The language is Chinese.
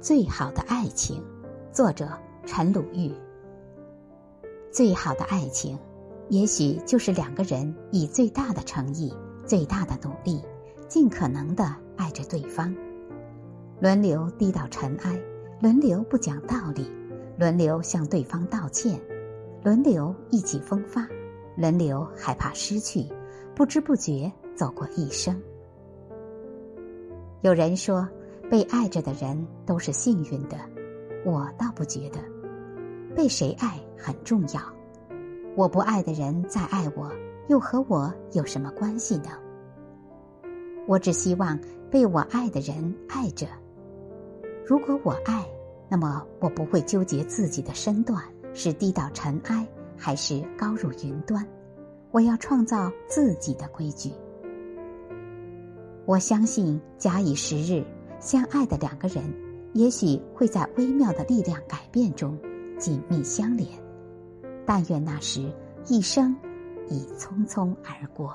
最好的爱情，作者陈鲁豫。最好的爱情，也许就是两个人以最大的诚意、最大的努力，尽可能的爱着对方，轮流低到尘埃，轮流不讲道理，轮流向对方道歉，轮流意气风发，轮流害怕失去，不知不觉走过一生。有人说，被爱着的人都是幸运的，我倒不觉得。被谁爱很重要，我不爱的人再爱我，又和我有什么关系呢？我只希望被我爱的人爱着。如果我爱，那么我不会纠结自己的身段是低到尘埃还是高入云端，我要创造自己的规矩。我相信，假以时日，相爱的两个人，也许会在微妙的力量改变中紧密相连。但愿那时，一生已匆匆而过。